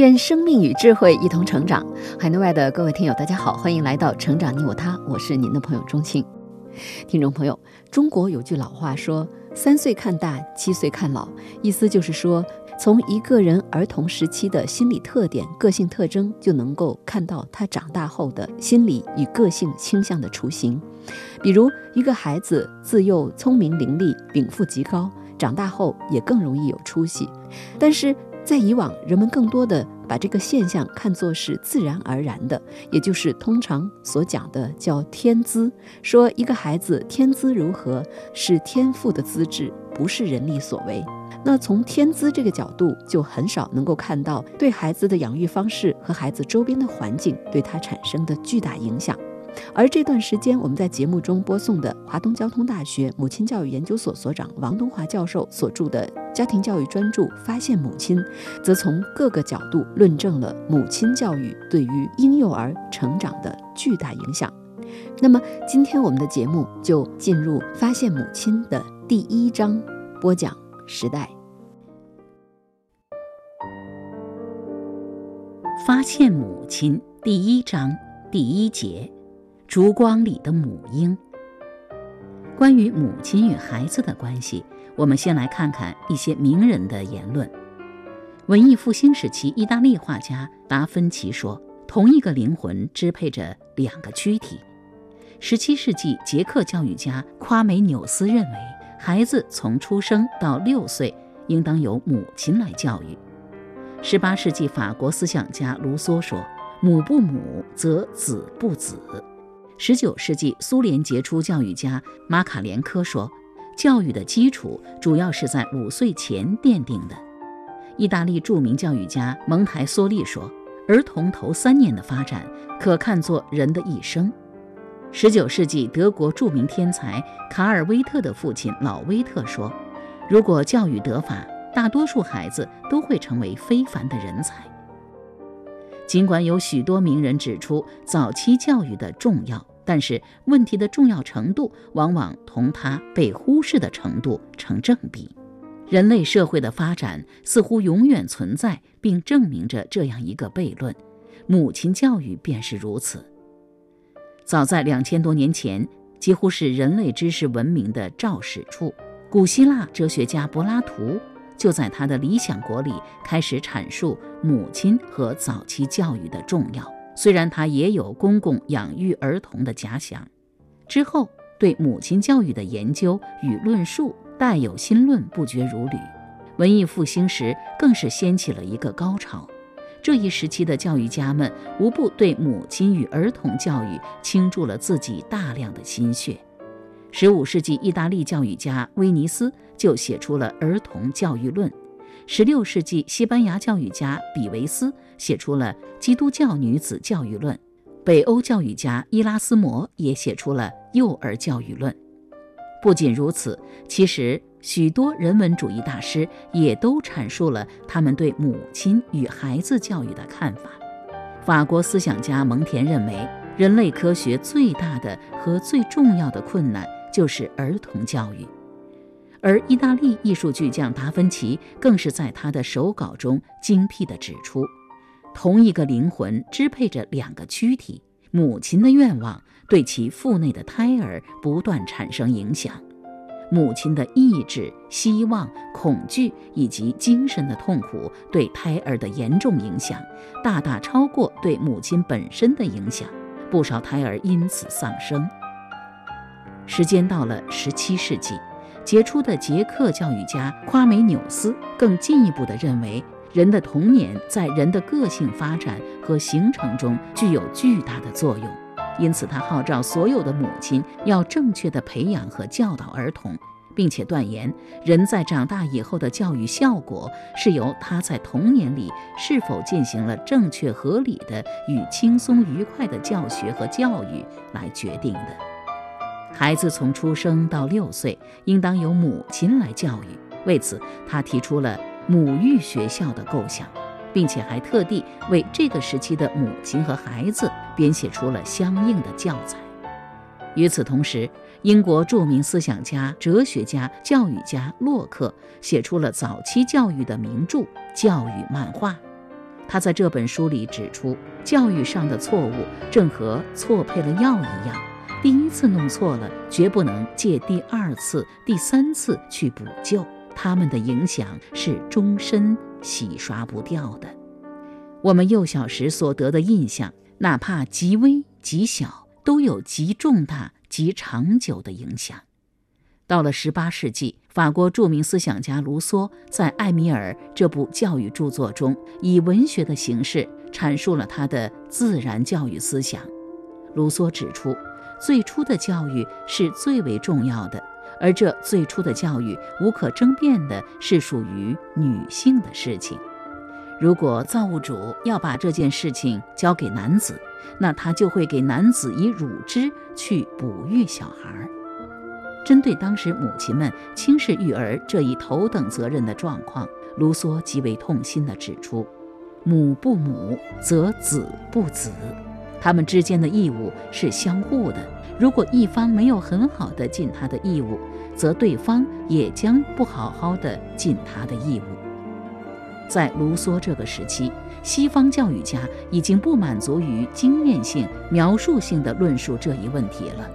愿生命与智慧一同成长。海内外的各位听友，大家好，欢迎来到《成长你我他》，我是您的朋友钟庆。听众朋友，中国有句老话说：“三岁看大，七岁看老。”意思就是说，从一个人儿童时期的心理特点、个性特征，就能够看到他长大后的心理与个性倾向的雏形。比如，一个孩子自幼聪明伶俐、禀赋极高，长大后也更容易有出息。但是，在以往，人们更多的把这个现象看作是自然而然的，也就是通常所讲的叫天资。说一个孩子天资如何，是天赋的资质，不是人力所为。那从天资这个角度，就很少能够看到对孩子的养育方式和孩子周边的环境对他产生的巨大影响。而这段时间，我们在节目中播送的华东交通大学母亲教育研究所所长王东华教授所著的家庭教育专著《发现母亲》，则从各个角度论证了母亲教育对于婴幼儿成长的巨大影响。那么，今天我们的节目就进入《发现母亲》的第一章，播讲时代。《发现母亲》第一章第一节。烛光里的母婴。关于母亲与孩子的关系，我们先来看看一些名人的言论。文艺复兴时期，意大利画家达芬奇说：“同一个灵魂支配着两个躯体。十七世纪，捷克教育家夸美纽斯认为，孩子从出生到六岁，应当由母亲来教育。十八世纪，法国思想家卢梭说：“母不母，则子不子。”十九世纪，苏联杰出教育家马卡连科说：“教育的基础主要是在五岁前奠定的。”意大利著名教育家蒙台梭利说：“儿童头三年的发展可看作人的一生。”十九世纪，德国著名天才卡尔威特的父亲老威特说：“如果教育得法，大多数孩子都会成为非凡的人才。”尽管有许多名人指出早期教育的重要。但是问题的重要程度往往同它被忽视的程度成正比。人类社会的发展似乎永远存在，并证明着这样一个悖论：母亲教育便是如此。早在两千多年前，几乎是人类知识文明的肇始处，古希腊哲学家柏拉图就在他的《理想国》里开始阐述母亲和早期教育的重要。虽然他也有公共养育儿童的假想，之后对母亲教育的研究与论述带有新论不绝如缕。文艺复兴时更是掀起了一个高潮。这一时期的教育家们无不对母亲与儿童教育倾注了自己大量的心血。十五世纪，意大利教育家威尼斯就写出了《儿童教育论》。十六世纪，西班牙教育家比维斯写出了《基督教女子教育论》，北欧教育家伊拉斯谟也写出了《幼儿教育论》。不仅如此，其实许多人文主义大师也都阐述了他们对母亲与孩子教育的看法。法国思想家蒙田认为，人类科学最大的和最重要的困难就是儿童教育。而意大利艺术巨匠达芬奇更是在他的手稿中精辟地指出，同一个灵魂支配着两个躯体，母亲的愿望对其腹内的胎儿不断产生影响，母亲的意志、希望、恐惧以及精神的痛苦对胎儿的严重影响，大大超过对母亲本身的影响，不少胎儿因此丧生。时间到了十七世纪。杰出的捷克教育家夸美纽斯更进一步地认为，人的童年在人的个性发展和形成中具有巨大的作用，因此他号召所有的母亲要正确地培养和教导儿童，并且断言，人在长大以后的教育效果是由他在童年里是否进行了正确合理的与轻松愉快的教学和教育来决定的。孩子从出生到六岁，应当由母亲来教育。为此，他提出了母育学校的构想，并且还特地为这个时期的母亲和孩子编写出了相应的教材。与此同时，英国著名思想家、哲学家、教育家洛克写出了早期教育的名著《教育漫画》。他在这本书里指出，教育上的错误正和错配了药一样，第一次弄错了，绝不能借第二次、第三次去补救，他们的影响是终身洗刷不掉的。我们幼小时所得的印象，哪怕极微极小。都有极重大、极长久的影响。到了十八世纪，法国著名思想家卢梭在《艾米尔》这部教育著作中，以文学的形式阐述了他的自然教育思想。卢梭指出，最初的教育是最为重要的，而这最初的教育无可争辩的是属于女性的事情。如果造物主要把这件事情交给男子，那他就会给男子以乳汁去哺育小孩。针对当时母亲们轻视育儿这一头等责任的状况，卢梭极为痛心地指出：“母不母，则子不子，他们之间的义务是相互的。如果一方没有很好的尽他的义务，则对方也将不好好的尽他的义务。”在卢梭这个时期，西方教育家已经不满足于经验性、描述性的论述这一问题了。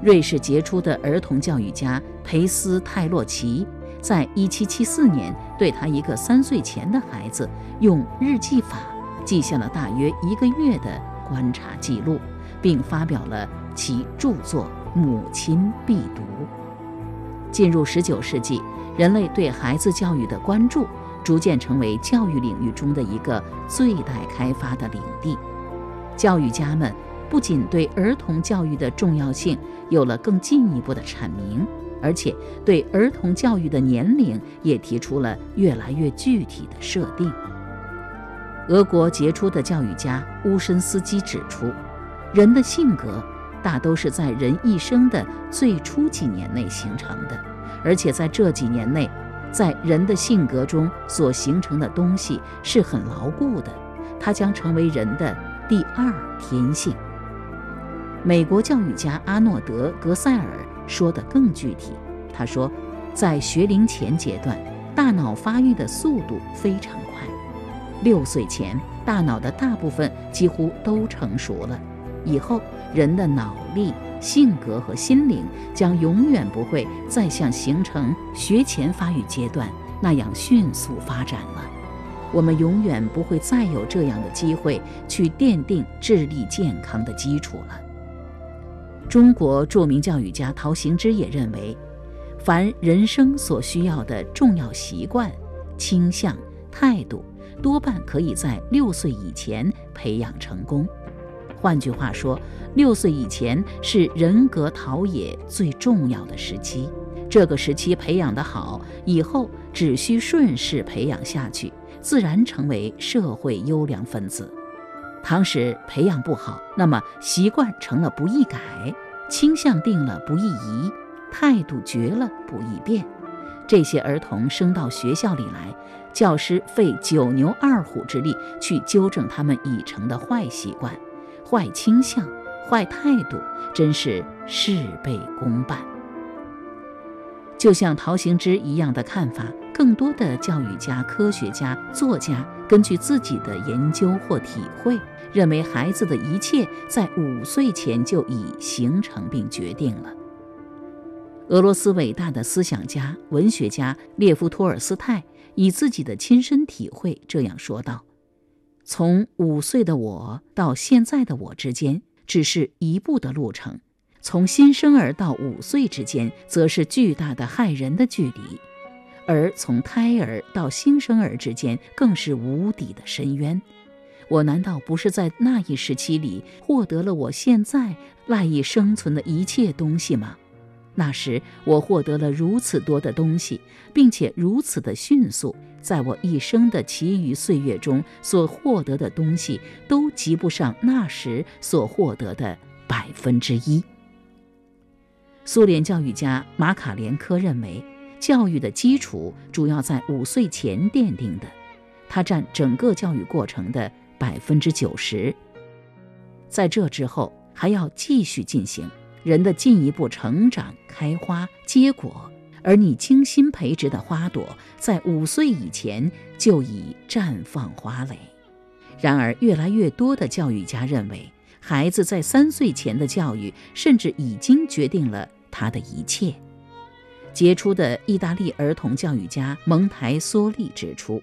瑞士杰出的儿童教育家培斯泰洛奇，在1774年对他一个三岁前的孩子用日记法记下了大约一个月的观察记录，并发表了其著作《母亲必读》。进入19世纪，人类对孩子教育的关注。逐渐成为教育领域中的一个最待开发的领地。教育家们不仅对儿童教育的重要性有了更进一步的阐明，而且对儿童教育的年龄也提出了越来越具体的设定。俄国杰出的教育家乌申斯基指出，人的性格大都是在人一生的最初几年内形成的，而且在这几年内。在人的性格中所形成的东西是很牢固的，它将成为人的第二天性。美国教育家阿诺德·格塞尔说得更具体，他说，在学龄前阶段，大脑发育的速度非常，六岁前，大脑的大部分几乎都成熟了，以后人的脑力。性格和心灵将永远不会再像形成学前发育阶段那样迅速发展了。我们永远不会再有这样的机会去奠定智力健康的基础了。中国著名教育家陶行知也认为，凡人生所需要的重要习惯、倾向、态度，多半可以在六岁以前培养成功。换句话说，六岁以前是人格陶冶最重要的时期。这个时期培养得好，以后只需顺势培养下去，自然成为社会优良分子。倘使培养不好，那么习惯成了不易改，倾向定了不易移，态度绝了不易变。这些儿童升到学校里来，教师费九牛二虎之力去纠正他们已成的坏习惯。坏倾向、坏态度，真是事倍功半。就像陶行知一样的看法，更多的教育家、科学家、作家根据自己的研究或体会，认为孩子的一切在五岁前就已形成并决定了。俄罗斯伟大的思想家、文学家列夫·托尔斯泰以自己的亲身体会这样说道。从五岁的我到现在的我之间，只是一步的路程；从新生儿到五岁之间，则是巨大的害人的距离；而从胎儿到新生儿之间，更是无底的深渊。我难道不是在那一时期里获得了我现在赖以生存的一切东西吗？那时我获得了如此多的东西，并且如此的迅速，在我一生的其余岁月中所获得的东西都及不上那时所获得的百分之一。苏联教育家马卡连科认为，教育的基础主要在五岁前奠定的，它占整个教育过程的百分之九十。在这之后，还要继续进行。人的进一步成长、开花、结果，而你精心培植的花朵，在五岁以前就已绽放花蕾。然而，越来越多的教育家认为，孩子在三岁前的教育，甚至已经决定了他的一切。杰出的意大利儿童教育家蒙台梭利指出。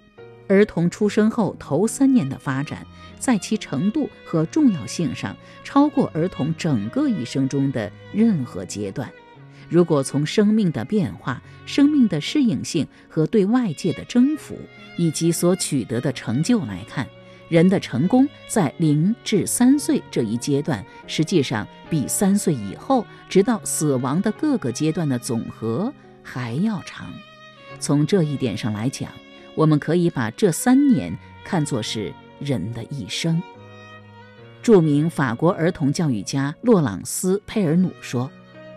儿童出生后头三年的发展，在其程度和重要性上超过儿童整个一生中的任何阶段。如果从生命的变化、生命的适应性和对外界的征服，以及所取得的成就来看，人的成功在零至三岁这一阶段，实际上比三岁以后直到死亡的各个阶段的总和还要长。从这一点上来讲，我们可以把这三年看作是人的一生。著名法国儿童教育家洛朗斯·佩尔努说：“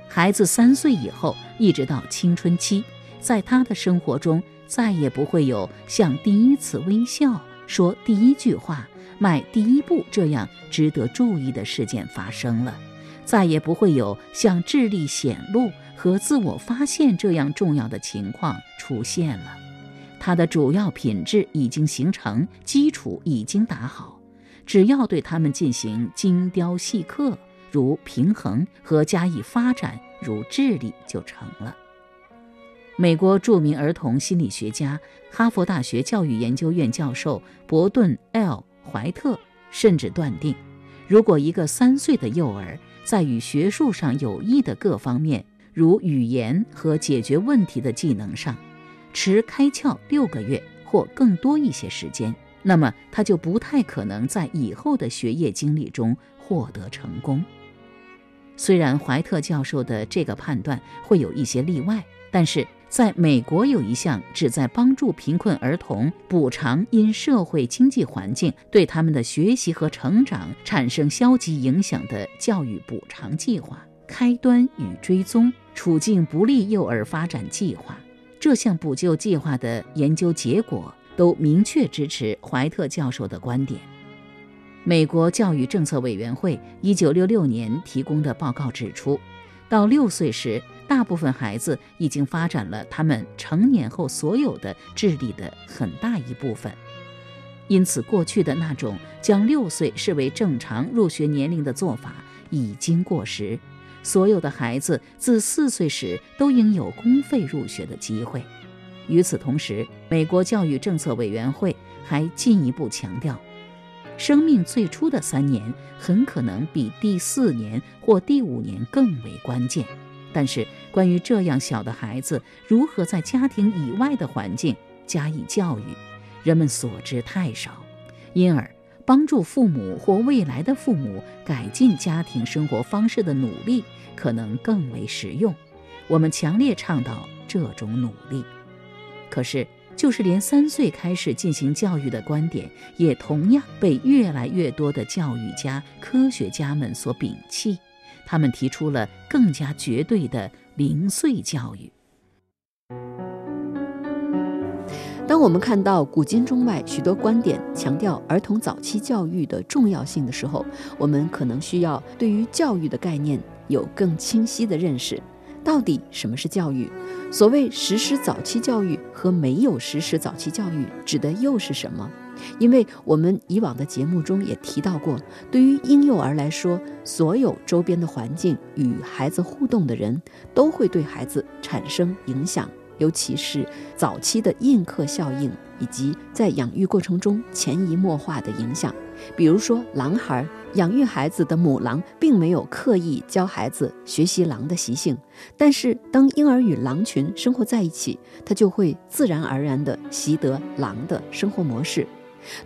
孩子三岁以后，一直到青春期，在他的生活中，再也不会有像第一次微笑、说第一句话、迈第一步这样值得注意的事件发生了，再也不会有像智力显露和自我发现这样重要的情况出现了。”它的主要品质已经形成，基础已经打好，只要对它们进行精雕细刻，如平衡和加以发展，如智力就成了。美国著名儿童心理学家、哈佛大学教育研究院教授伯顿 ·L· 怀特甚至断定，如果一个三岁的幼儿在与学术上有益的各方面，如语言和解决问题的技能上，迟开窍六个月或更多一些时间，那么他就不太可能在以后的学业经历中获得成功。虽然怀特教授的这个判断会有一些例外，但是在美国有一项旨在帮助贫困儿童补偿因社会经济环境对他们的学习和成长产生消极影响的教育补偿计划——开端与追踪处境不利幼儿发展计划。这项补救计划的研究结果都明确支持怀特教授的观点。美国教育政策委员会1966年提供的报告指出，到六岁时，大部分孩子已经发展了他们成年后所有的智力的很大一部分。因此，过去的那种将六岁视为正常入学年龄的做法已经过时。所有的孩子自四岁时都应有公费入学的机会。与此同时，美国教育政策委员会还进一步强调，生命最初的三年很可能比第四年或第五年更为关键。但是，关于这样小的孩子如何在家庭以外的环境加以教育，人们所知太少，因而。帮助父母或未来的父母改进家庭生活方式的努力可能更为实用。我们强烈倡导这种努力。可是，就是连三岁开始进行教育的观点，也同样被越来越多的教育家、科学家们所摒弃。他们提出了更加绝对的零岁教育。当我们看到古今中外许多观点强调儿童早期教育的重要性的时候，我们可能需要对于教育的概念有更清晰的认识。到底什么是教育？所谓实施早期教育和没有实施早期教育，指的又是什么？因为我们以往的节目中也提到过，对于婴幼儿来说，所有周边的环境与孩子互动的人都会对孩子产生影响。尤其是早期的印刻效应，以及在养育过程中潜移默化的影响。比如说，狼孩养育孩子的母狼，并没有刻意教孩子学习狼的习性，但是当婴儿与狼群生活在一起，他就会自然而然地习得狼的生活模式。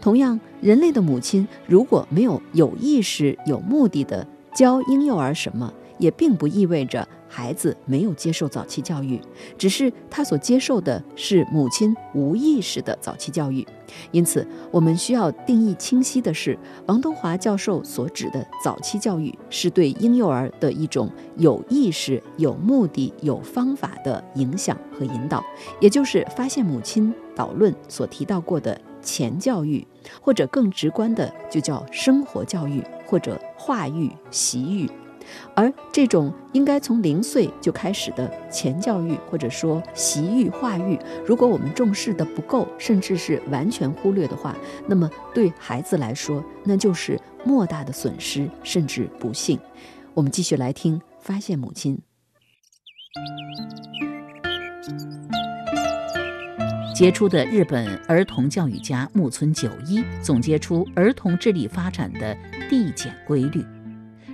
同样，人类的母亲如果没有有意识、有目的地教婴幼儿什么，也并不意味着孩子没有接受早期教育，只是他所接受的是母亲无意识的早期教育。因此，我们需要定义清晰的是，王东华教授所指的早期教育，是对婴幼儿的一种有意识、有目的、有方法的影响和引导，也就是发现母亲导论所提到过的前教育，或者更直观的就叫生活教育，或者化育、习育。而这种应该从零岁就开始的前教育，或者说习育化育，如果我们重视的不够，甚至是完全忽略的话，那么对孩子来说，那就是莫大的损失，甚至不幸。我们继续来听《发现母亲》。杰出的日本儿童教育家木村久一总结出儿童智力发展的递减规律。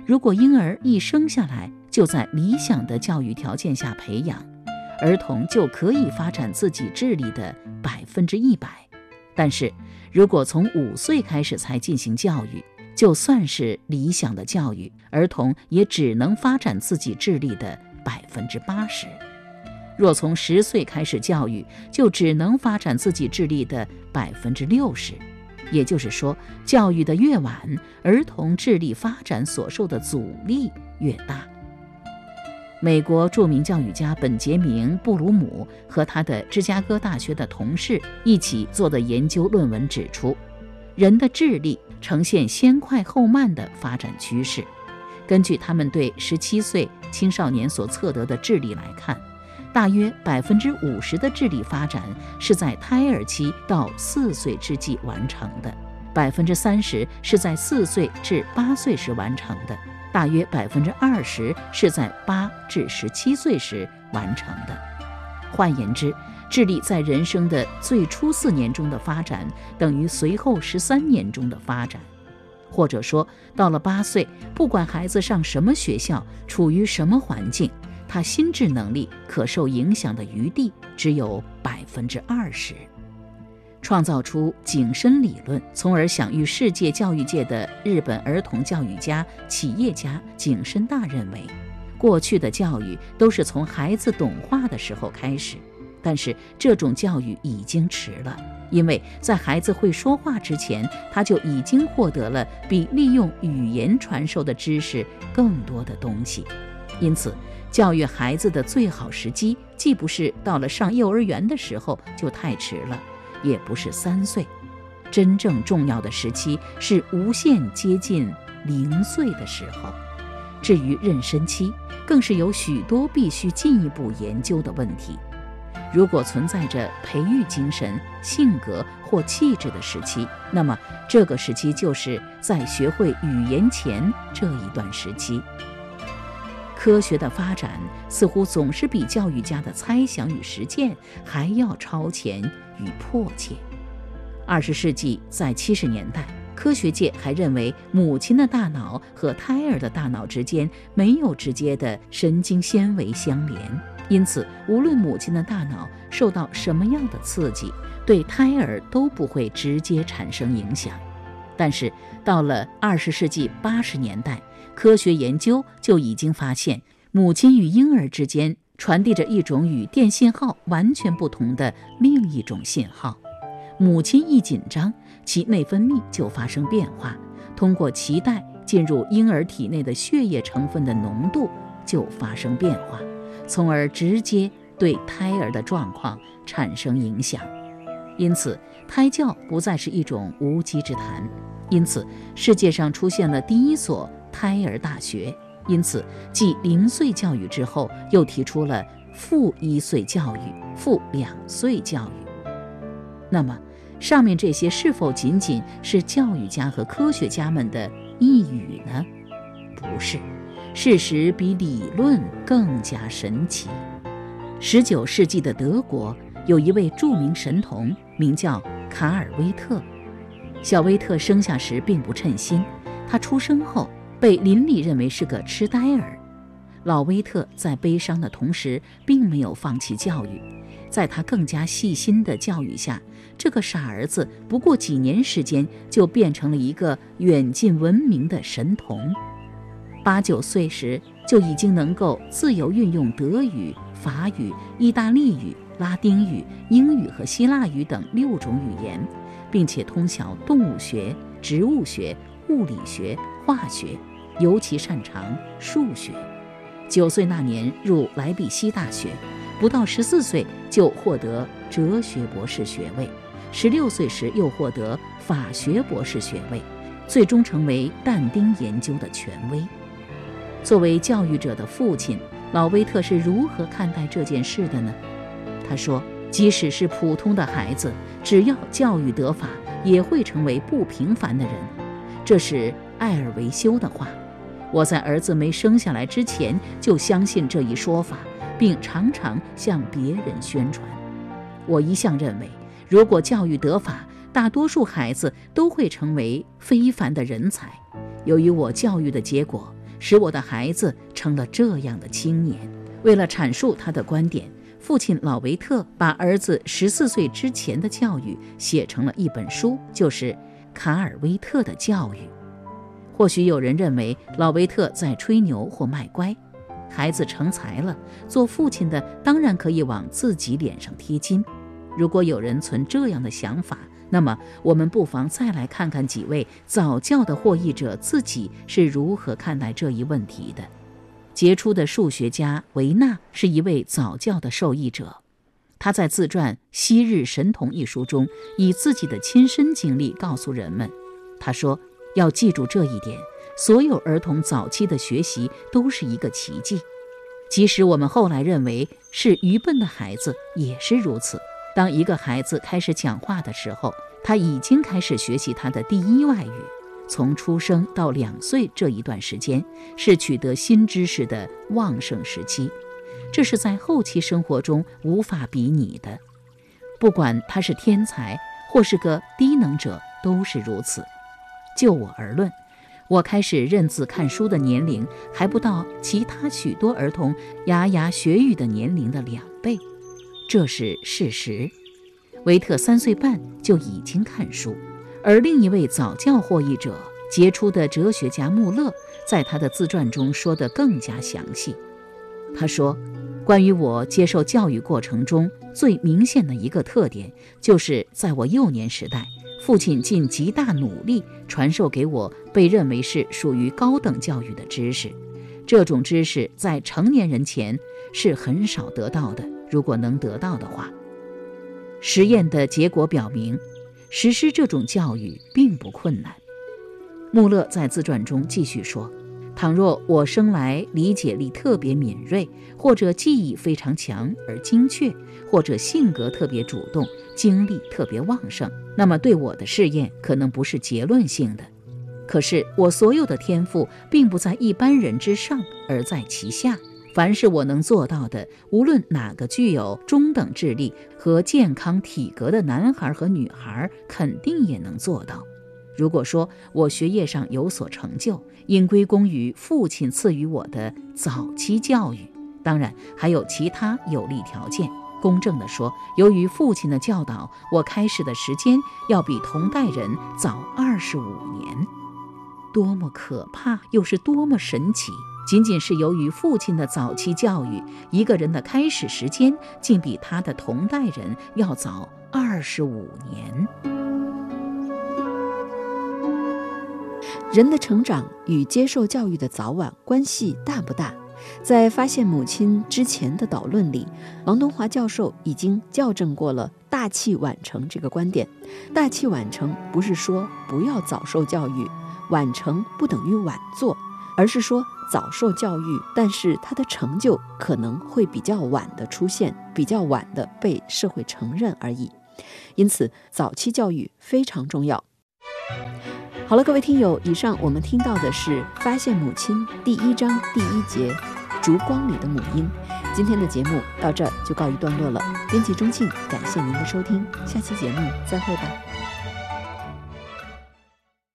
如果婴儿一生下来就在理想的教育条件下培养，儿童就可以发展自己智力的百分之一百。但是，如果从五岁开始才进行教育，就算是理想的教育，儿童也只能发展自己智力的百分之八十。若从十岁开始教育，就只能发展自己智力的百分之六十。也就是说，教育的越晚，儿童智力发展所受的阻力越大。美国著名教育家本杰明·布鲁姆和他的芝加哥大学的同事一起做的研究论文指出，人的智力呈现先快后慢的发展趋势。根据他们对17岁青少年所测得的智力来看。大约百分之五十的智力发展是在胎儿期到四岁之际完成的，百分之三十是在四岁至八岁时完成的，大约百分之二十是在八至十七岁时完成的。换言之，智力在人生的最初四年中的发展，等于随后十三年中的发展。或者说，到了八岁，不管孩子上什么学校，处于什么环境。他心智能力可受影响的余地只有百分之二十。创造出景深理论，从而享誉世界教育界的日本儿童教育家、企业家景深大认为，过去的教育都是从孩子懂话的时候开始，但是这种教育已经迟了，因为在孩子会说话之前，他就已经获得了比利用语言传授的知识更多的东西，因此。教育孩子的最好时机，既不是到了上幼儿园的时候就太迟了，也不是三岁，真正重要的时期是无限接近零岁的时候。至于妊娠期，更是有许多必须进一步研究的问题。如果存在着培育精神、性格或气质的时期，那么这个时期就是在学会语言前这一段时期。科学的发展似乎总是比教育家的猜想与实践还要超前与迫切。二十世纪在七十年代，科学界还认为母亲的大脑和胎儿的大脑之间没有直接的神经纤维相连，因此无论母亲的大脑受到什么样的刺激，对胎儿都不会直接产生影响。但是到了二十世纪八十年代，科学研究就已经发现，母亲与婴儿之间传递着一种与电信号完全不同的另一种信号。母亲一紧张，其内分泌就发生变化，通过脐带进入婴儿体内的血液成分的浓度就发生变化，从而直接对胎儿的状况产生影响。因此，胎教不再是一种无稽之谈。因此，世界上出现了第一所。胎儿大学，因此继零岁教育之后，又提出了负一岁教育、负两岁教育。那么，上面这些是否仅仅是教育家和科学家们的一语呢？不是，事实比理论更加神奇。十九世纪的德国有一位著名神童，名叫卡尔威特。小威特生下时并不称心，他出生后。被邻里认为是个痴呆儿，老威特在悲伤的同时，并没有放弃教育。在他更加细心的教育下，这个傻儿子不过几年时间就变成了一个远近闻名的神童。八九岁时，就已经能够自由运用德语、法语、意大利语、拉丁语、英语和希腊语等六种语言，并且通晓动物学、植物学、物理学、化学，尤其擅长数学。九岁那年入莱比锡大学，不到十四岁就获得哲学博士学位，十六岁时又获得法学博士学位，最终成为但丁研究的权威。作为教育者的父亲，老威特是如何看待这件事的呢？他说：“即使是普通的孩子，只要教育得法，也会成为不平凡的人。”这是艾尔维修的话。我在儿子没生下来之前就相信这一说法，并常常向别人宣传。我一向认为，如果教育得法，大多数孩子都会成为非凡的人才。由于我教育的结果。使我的孩子成了这样的青年。为了阐述他的观点，父亲老维特把儿子十四岁之前的教育写成了一本书，就是《卡尔维特的教育》。或许有人认为老维特在吹牛或卖乖。孩子成才了，做父亲的当然可以往自己脸上贴金。如果有人存这样的想法，那么，我们不妨再来看看几位早教的获益者自己是如何看待这一问题的。杰出的数学家维纳是一位早教的受益者，他在自传《昔日神童》一书中，以自己的亲身经历告诉人们：“他说，要记住这一点，所有儿童早期的学习都是一个奇迹，即使我们后来认为是愚笨的孩子，也是如此。”当一个孩子开始讲话的时候，他已经开始学习他的第一外语。从出生到两岁这一段时间，是取得新知识的旺盛时期，这是在后期生活中无法比拟的。不管他是天才或是个低能者，都是如此。就我而论，我开始认字看书的年龄还不到其他许多儿童牙牙学语的年龄的两倍。这是事实。维特三岁半就已经看书，而另一位早教获益者、杰出的哲学家穆勒，在他的自传中说得更加详细。他说：“关于我接受教育过程中最明显的一个特点，就是在我幼年时代，父亲尽极大努力传授给我被认为是属于高等教育的知识。这种知识在成年人前是很少得到的。”如果能得到的话，实验的结果表明，实施这种教育并不困难。穆勒在自传中继续说：“倘若我生来理解力特别敏锐，或者记忆非常强而精确，或者性格特别主动，精力特别旺盛，那么对我的试验可能不是结论性的。可是我所有的天赋并不在一般人之上，而在其下。”凡是我能做到的，无论哪个具有中等智力和健康体格的男孩和女孩，肯定也能做到。如果说我学业上有所成就，应归功于父亲赐予我的早期教育，当然还有其他有利条件。公正地说，由于父亲的教导，我开始的时间要比同代人早二十五年。多么可怕，又是多么神奇！仅仅是由于父亲的早期教育，一个人的开始时间竟比他的同代人要早二十五年。人的成长与接受教育的早晚关系大不大？在发现母亲之前的导论里，王东华教授已经校正过了“大器晚成”这个观点。大器晚成不是说不要早受教育，晚成不等于晚做。而是说早受教育，但是他的成就可能会比较晚的出现，比较晚的被社会承认而已。因此，早期教育非常重要。好了，各位听友，以上我们听到的是《发现母亲》第一章第一节《烛光里的母婴》。今天的节目到这儿就告一段落了。编辑钟庆，感谢您的收听，下期节目再会吧。